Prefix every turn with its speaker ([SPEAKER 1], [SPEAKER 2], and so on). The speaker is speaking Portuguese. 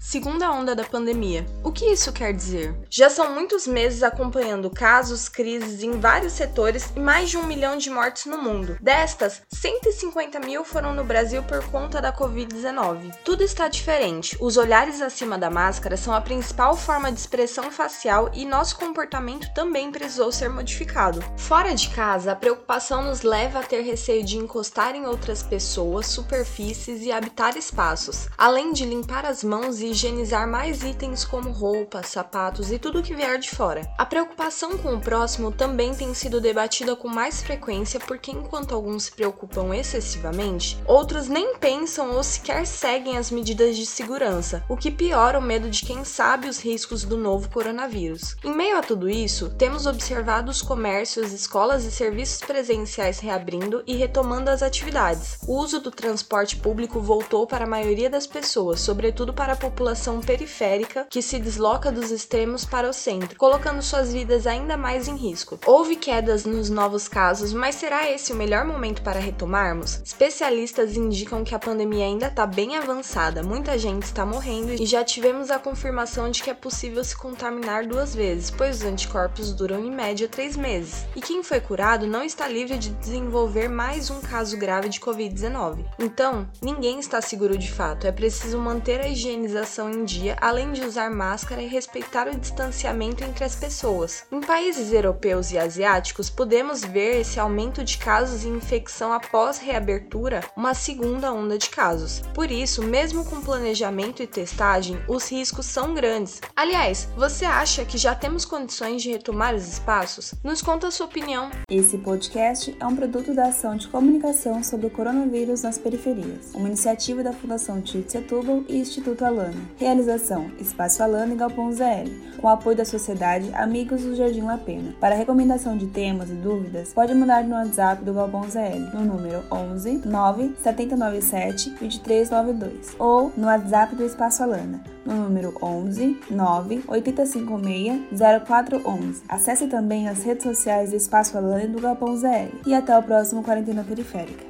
[SPEAKER 1] Segunda onda da pandemia. O que isso quer dizer? Já são muitos meses acompanhando casos, crises em vários setores e mais de um milhão de mortes no mundo. Destas, 150 mil foram no Brasil por conta da Covid-19. Tudo está diferente. Os olhares acima da máscara são a principal forma de expressão facial e nosso comportamento também precisou ser modificado. Fora de casa, a preocupação nos leva a ter receio de encostar em outras pessoas, superfícies e habitar espaços, além de limpar as mãos e higienizar mais itens como roupas, sapatos e tudo que vier de fora. A preocupação com o próximo também tem sido debatida com mais frequência porque, enquanto alguns se preocupam excessivamente, outros nem pensam ou sequer seguem as medidas de segurança, o que piora o medo de quem sabe os riscos do novo coronavírus. Em meio a tudo isso, temos observado os comércios, escolas e serviços presenciais reabrindo e retomando as atividades. O uso do transporte público voltou para a maioria das pessoas, sobretudo para a população população periférica que se desloca dos extremos para o centro, colocando suas vidas ainda mais em risco. Houve quedas nos novos casos, mas será esse o melhor momento para retomarmos? Especialistas indicam que a pandemia ainda está bem avançada, muita gente está morrendo e já tivemos a confirmação de que é possível se contaminar duas vezes, pois os anticorpos duram em média três meses. E quem foi curado não está livre de desenvolver mais um caso grave de Covid-19. Então, ninguém está seguro de fato, é preciso manter a higienização em dia, além de usar máscara e respeitar o distanciamento entre as pessoas. Em países europeus e asiáticos, podemos ver esse aumento de casos e infecção após reabertura, uma segunda onda de casos. Por isso, mesmo com planejamento e testagem, os riscos são grandes. Aliás, você acha que já temos condições de retomar os espaços? Nos conta a sua opinião.
[SPEAKER 2] Esse podcast é um produto da ação de comunicação sobre o coronavírus nas periferias, uma iniciativa da Fundação Tite Setúbal e Instituto Alana. Realização: Espaço Alana e Galpão ZL, com apoio da Sociedade Amigos do Jardim La Pena. Para recomendação de temas e dúvidas, pode mandar no WhatsApp do Galpão ZL, no número 11 9 797 2392, ou no WhatsApp do Espaço Alana, no número 11 9 856 0411. Acesse também as redes sociais do Espaço Alana e do Galpão ZL. E até o próximo Quarentena Periférica.